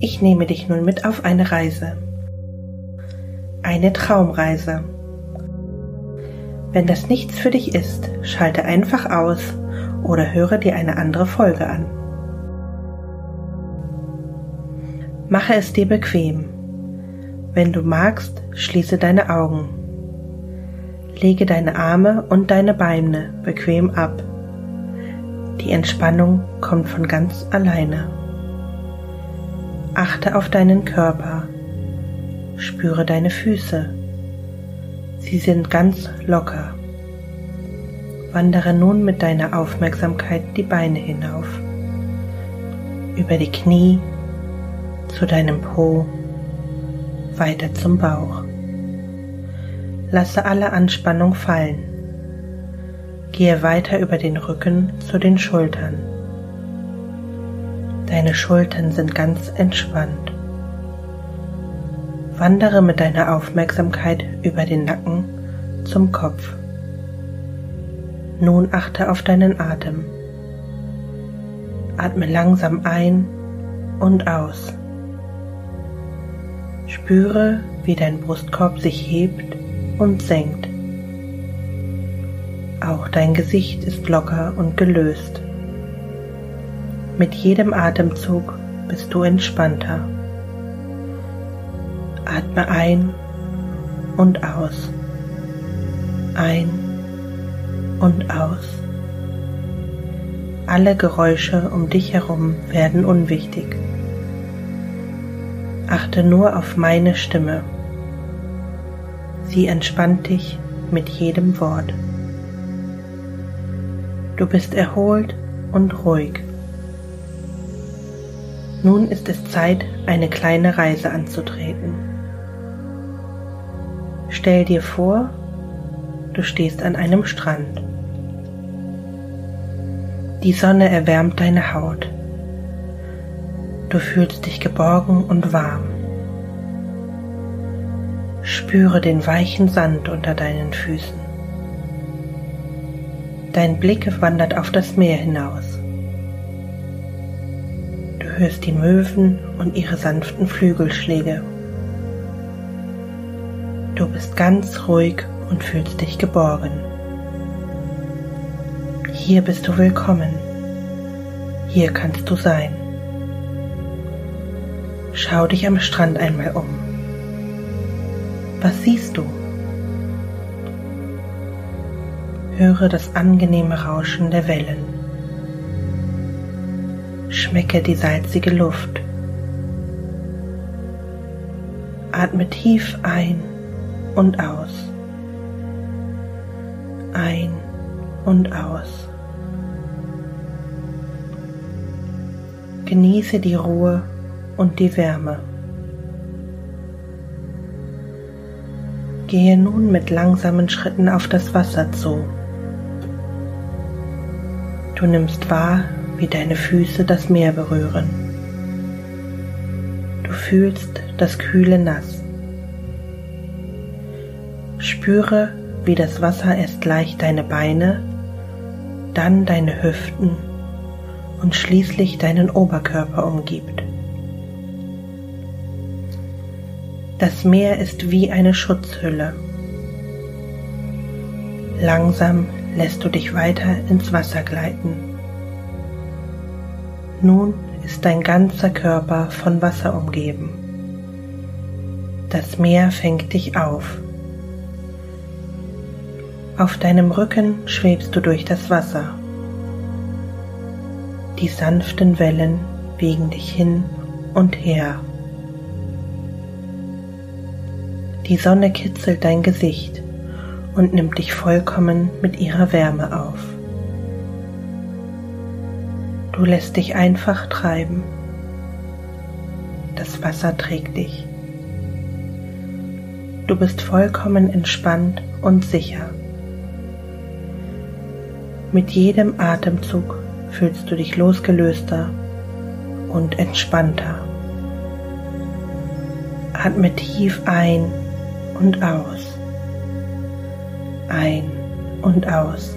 Ich nehme dich nun mit auf eine Reise. Eine Traumreise. Wenn das nichts für dich ist, schalte einfach aus oder höre dir eine andere Folge an. Mache es dir bequem. Wenn du magst, schließe deine Augen. Lege deine Arme und deine Beine bequem ab. Die Entspannung kommt von ganz alleine. Achte auf deinen Körper. Spüre deine Füße. Sie sind ganz locker. Wandere nun mit deiner Aufmerksamkeit die Beine hinauf. Über die Knie, zu deinem Po, weiter zum Bauch. Lasse alle Anspannung fallen. Gehe weiter über den Rücken zu den Schultern. Deine Schultern sind ganz entspannt. Wandere mit deiner Aufmerksamkeit über den Nacken zum Kopf. Nun achte auf deinen Atem. Atme langsam ein und aus. Spüre, wie dein Brustkorb sich hebt und senkt. Auch dein Gesicht ist locker und gelöst. Mit jedem Atemzug bist du entspannter. Atme ein und aus. Ein und aus. Alle Geräusche um dich herum werden unwichtig. Achte nur auf meine Stimme. Sie entspannt dich mit jedem Wort. Du bist erholt und ruhig. Nun ist es Zeit, eine kleine Reise anzutreten. Stell dir vor, du stehst an einem Strand. Die Sonne erwärmt deine Haut. Du fühlst dich geborgen und warm. Spüre den weichen Sand unter deinen Füßen. Dein Blick wandert auf das Meer hinaus. Hörst die Möwen und ihre sanften Flügelschläge. Du bist ganz ruhig und fühlst dich geborgen. Hier bist du willkommen. Hier kannst du sein. Schau dich am Strand einmal um. Was siehst du? Höre das angenehme Rauschen der Wellen. Schmecke die salzige Luft. Atme tief ein und aus. Ein und aus. Genieße die Ruhe und die Wärme. Gehe nun mit langsamen Schritten auf das Wasser zu. Du nimmst wahr, wie deine Füße das Meer berühren. Du fühlst das kühle Nass. Spüre, wie das Wasser erst leicht deine Beine, dann deine Hüften und schließlich deinen Oberkörper umgibt. Das Meer ist wie eine Schutzhülle. Langsam lässt du dich weiter ins Wasser gleiten. Nun ist dein ganzer Körper von Wasser umgeben. Das Meer fängt dich auf. Auf deinem Rücken schwebst du durch das Wasser. Die sanften Wellen wiegen dich hin und her. Die Sonne kitzelt dein Gesicht und nimmt dich vollkommen mit ihrer Wärme auf. Du lässt dich einfach treiben. Das Wasser trägt dich. Du bist vollkommen entspannt und sicher. Mit jedem Atemzug fühlst du dich losgelöster und entspannter. Atme tief ein und aus. Ein und aus.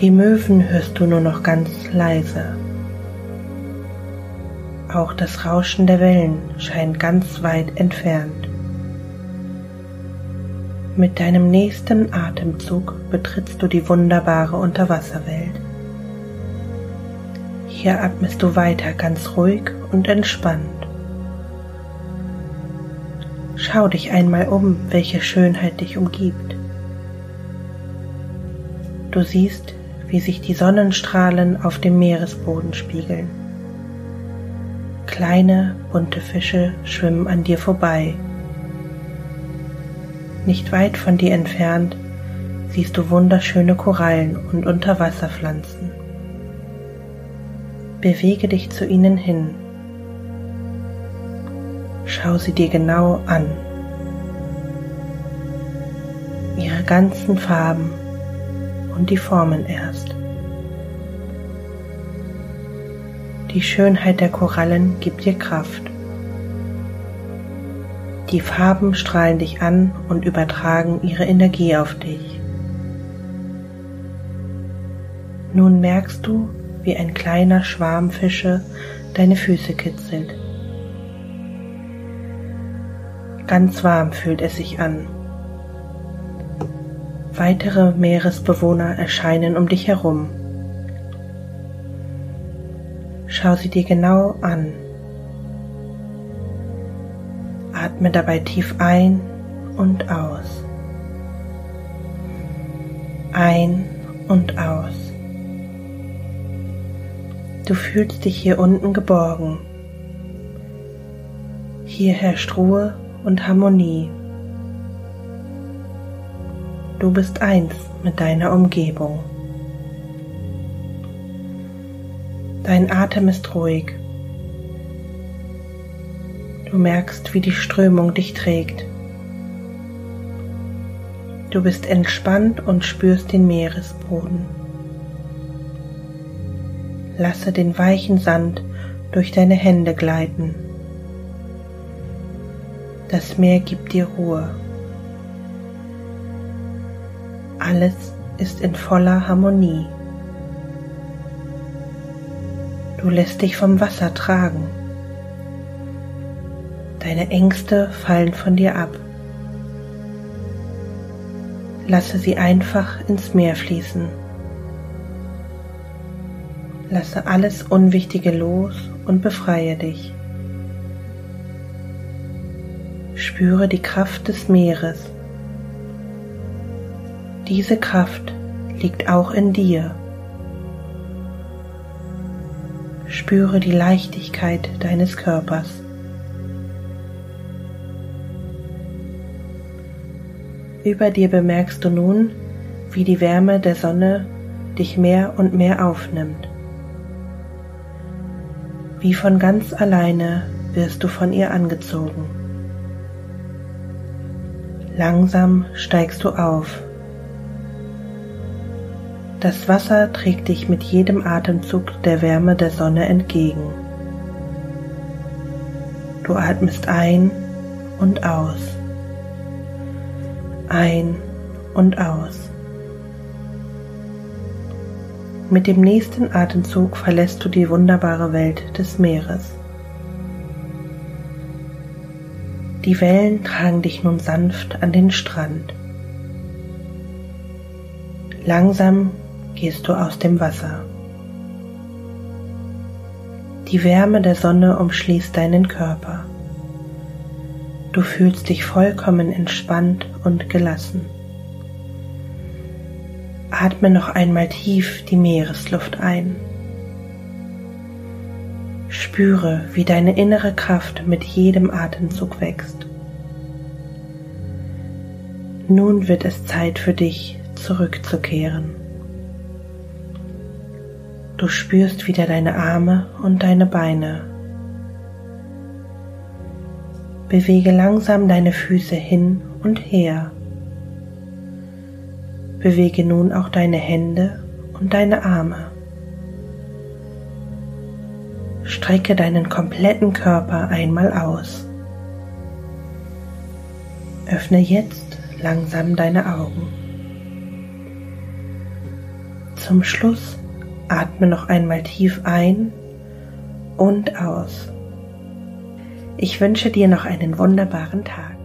Die Möwen hörst du nur noch ganz leise. Auch das Rauschen der Wellen scheint ganz weit entfernt. Mit deinem nächsten Atemzug betrittst du die wunderbare Unterwasserwelt. Hier atmest du weiter ganz ruhig und entspannt. Schau dich einmal um, welche Schönheit dich umgibt. Du siehst, wie sich die Sonnenstrahlen auf dem Meeresboden spiegeln. Kleine, bunte Fische schwimmen an dir vorbei. Nicht weit von dir entfernt siehst du wunderschöne Korallen und Unterwasserpflanzen. Bewege dich zu ihnen hin. Schau sie dir genau an. Ihre ganzen Farben und die Formen erst. Die Schönheit der Korallen gibt dir Kraft. Die Farben strahlen dich an und übertragen ihre Energie auf dich. Nun merkst du, wie ein kleiner Schwarm Fische deine Füße kitzelt. Ganz warm fühlt es sich an. Weitere Meeresbewohner erscheinen um dich herum. Schau sie dir genau an. Atme dabei tief ein und aus. Ein und aus. Du fühlst dich hier unten geborgen. Hier herrscht Ruhe und Harmonie. Du bist eins mit deiner Umgebung. Dein Atem ist ruhig. Du merkst, wie die Strömung dich trägt. Du bist entspannt und spürst den Meeresboden. Lasse den weichen Sand durch deine Hände gleiten. Das Meer gibt dir Ruhe. Alles ist in voller Harmonie. Du lässt dich vom Wasser tragen. Deine Ängste fallen von dir ab. Lasse sie einfach ins Meer fließen. Lasse alles Unwichtige los und befreie dich. Spüre die Kraft des Meeres. Diese Kraft liegt auch in dir. Spüre die Leichtigkeit deines Körpers. Über dir bemerkst du nun, wie die Wärme der Sonne dich mehr und mehr aufnimmt. Wie von ganz alleine wirst du von ihr angezogen. Langsam steigst du auf das Wasser trägt dich mit jedem Atemzug der Wärme der Sonne entgegen. Du atmest ein und aus. Ein und aus. Mit dem nächsten Atemzug verlässt du die wunderbare Welt des Meeres. Die Wellen tragen dich nun sanft an den Strand. Langsam gehst du aus dem Wasser. Die Wärme der Sonne umschließt deinen Körper. Du fühlst dich vollkommen entspannt und gelassen. Atme noch einmal tief die Meeresluft ein. Spüre, wie deine innere Kraft mit jedem Atemzug wächst. Nun wird es Zeit für dich, zurückzukehren. Du spürst wieder deine Arme und deine Beine. Bewege langsam deine Füße hin und her. Bewege nun auch deine Hände und deine Arme. Strecke deinen kompletten Körper einmal aus. Öffne jetzt langsam deine Augen. Zum Schluss Atme noch einmal tief ein und aus. Ich wünsche dir noch einen wunderbaren Tag.